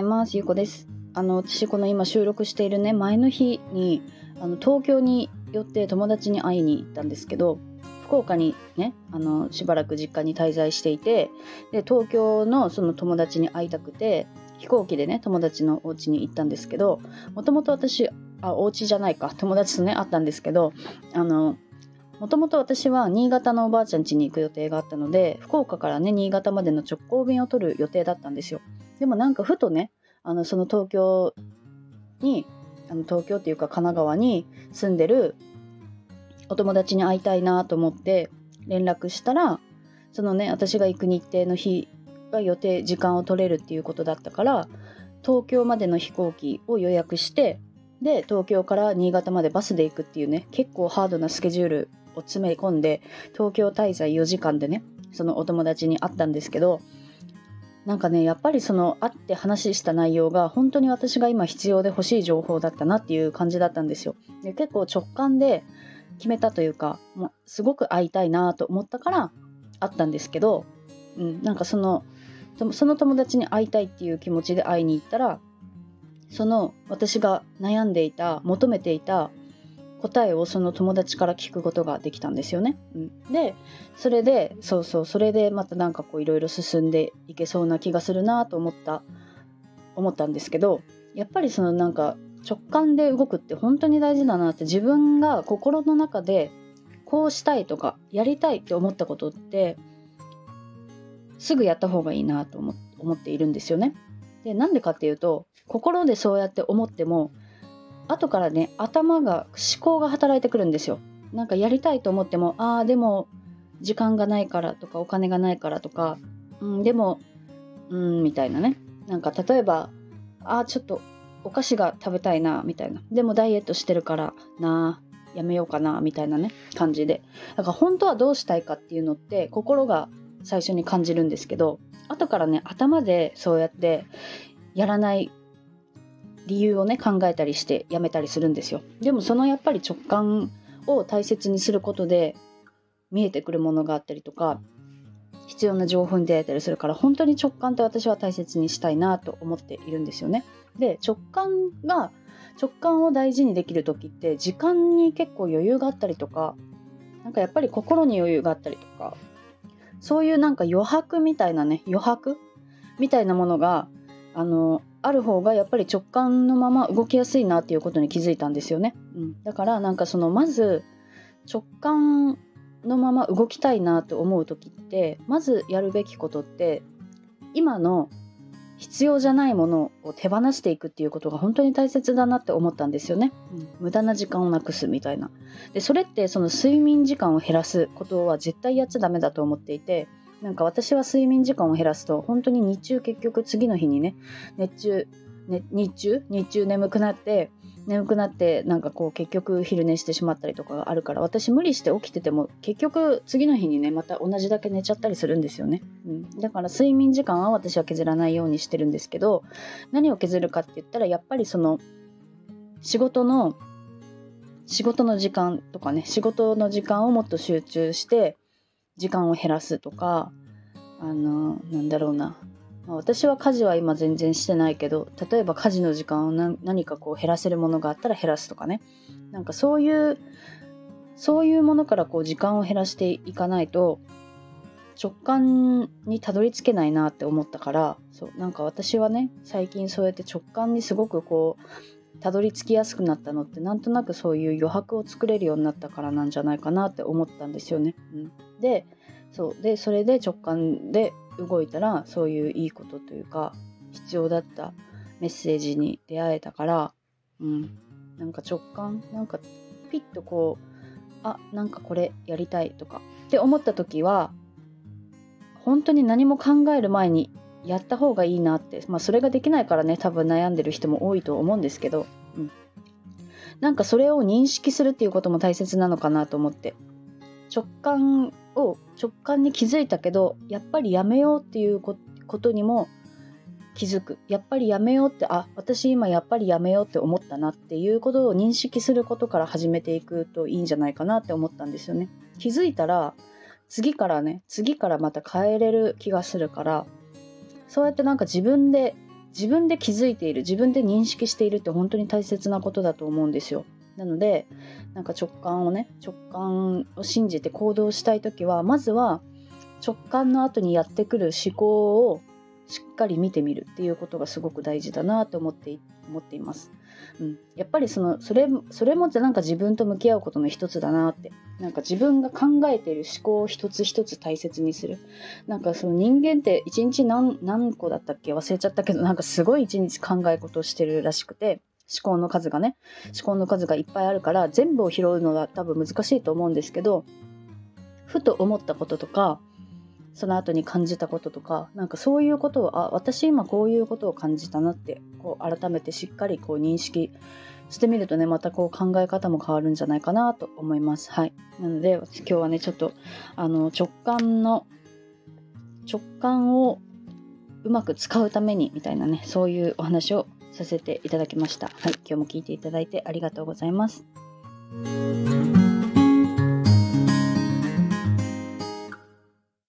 います。ゆうこです。あの私この今収録しているね前の日にあの東京に寄って友達に会いに行ったんですけど福岡にねあのしばらく実家に滞在していてで東京のその友達に会いたくて飛行機でね友達のお家に行ったんですけどもともと私あお家じゃないか友達とね会ったんですけどあのもともと私は新潟のおばあちゃん家に行く予定があったので福岡からね新潟までの直行便を取る予定だったんですよ。でもなんかふとねあのその東京にあの東京っていうか神奈川に住んでるお友達に会いたいなと思って連絡したらそのね私が行く日程の日が予定時間を取れるっていうことだったから東京までの飛行機を予約してで東京から新潟までバスで行くっていうね結構ハードなスケジュールを詰め込んで東京滞在4時間でねそのお友達に会ったんですけどなんかねやっぱりその会って話した内容が本当に私が今必要で欲しい情報だったなっていう感じだったんですよ。で結構直感で決めたというかもうすごく会いたいなと思ったから会ったんですけど、うん、なんかそのその友達に会いたいっていう気持ちで会いに行ったらその私が悩んでいた求めていた答えをその友達から聞くことができたんですよね。うん、でそれでそうそうそれでまたなんかこういろいろ進んでいけそうな気がするなと思った思ったんですけどやっぱりそのなんか直感で動くって本当に大事だなって自分が心の中でこうしたいとかやりたいって思ったことってすぐやった方がいいなと思っているんですよね。でなんでかっていうと心でそうやって思っても後からね頭が思考が働いてくるんですよ。なんかやりたいと思ってもああでも時間がないからとかお金がないからとか、うん、でもうんみたいなね。なんか例えばああちょっとお菓子が食べたいなみたいな。でもダイエットしてるからなやめようかなみたいなね感じで。だから本当はどうしたいかっていうのって心が最初に感じるんですけど後からね頭でそうやってやらない理由をね考えたりしてやめたりするんですよ。でもそのやっぱり直感を大切にすることで見えてくるものがあったりとか必要な情報に出会えたりするから本当に直感って私は大切にしたいなと思っているんですよね。で直感が直感を大事にできる時って時間に結構余裕があったりとかなんかやっぱり心に余裕があったりとかそういうなんか余白みたいなね余白？みたいなものがあのある方がやっぱり直感のまま動きやすいなっていうことに気づいたんですよね。うん、だからなんかそのまず直感のまま動きたいなと思う時ってまずやるべきことって今の必要じゃないものを手放していくっていうことが本当に大切だなって思ったんですよね。うん、無駄な時間をなくすみたいな。でそれってその睡眠時間を減らすことは絶対やっちゃダメだと思っていてなんか私は睡眠時間を減らすと本当に日中結局次の日にね熱中、ね、日中？日中眠くなって眠くなってなんかこう結局昼寝してしまったりとかがあるから私無理して起きてても結局次の日にねまた同じだけ寝ちゃったりするんですよね、うん、だから睡眠時間は私は削らないようにしてるんですけど何を削るかって言ったらやっぱりその仕事の仕事の時間とかね仕事の時間をもっと集中して時間を減らすとかあのなんだろうな、私は家事は今全然してないけど例えば家事の時間を何かこう減らせるものがあったら減らすとかねなんかそういうそういうものからこう時間を減らしていかないと直感にたどり着けないなって思ったからそうなんか私はね最近そうやって直感にすごくこうたどり着きやすくなったのってなんとなくそういう余白を作れるようになったからなんじゃないかなって思ったんですよね。うん、でそうでそれで直感で動いたらそういういいことというか必要だったメッセージに出会えたからうん。なんか直感なんかピッとこうあなんかこれやりたいとかって思った時は本当に何も考える前にやった方がいいなってまあそれができないからね多分悩んでる人も多いと思うんですけど、うん、なんかそれを認識するっていうことも大切なのかなと思って。直感を直感に気づいたけどやっぱりやめようっていうことにも気づくやっぱりやめようってあ私今やっぱりやめようって思ったなっていうことを認識することから始めていくといいんじゃないかなって思ったんですよね気づいたら次からね次からまた変えれる気がするからそうやってなんか自分で自分で気づいている自分で認識しているって本当に大切なことだと思うんですよ。なのでなんか直感をね直感を信じて行動したい時はまずは直感の後にやってくる思考をしっかり見てみるっていうことがすごく大事だなと思って思っています。うん、やっぱりそのそれそれもなんか自分と向き合うことの一つだなって。なんか自分が考えている思考を一つ一つ大切にする。なんかその人間って一日何何個だったっけ？忘れちゃったけどなんかすごい一日考え事をしてるらしくて。思考の数がね思考の数がいっぱいあるから全部を拾うのは多分難しいと思うんですけどふと思ったこととかその後に感じたこととかなんかそういうことをあ私今こういうことを感じたなってこう改めてしっかりこう認識してみるとねまたこう考え方も変わるんじゃないかなと思います。はい、なので今日はねちょっとあの直感の直感をうまく使うためにみたいなねそういうお話をさせていただきました。はい、今日も聞いていただいてありがとうございます。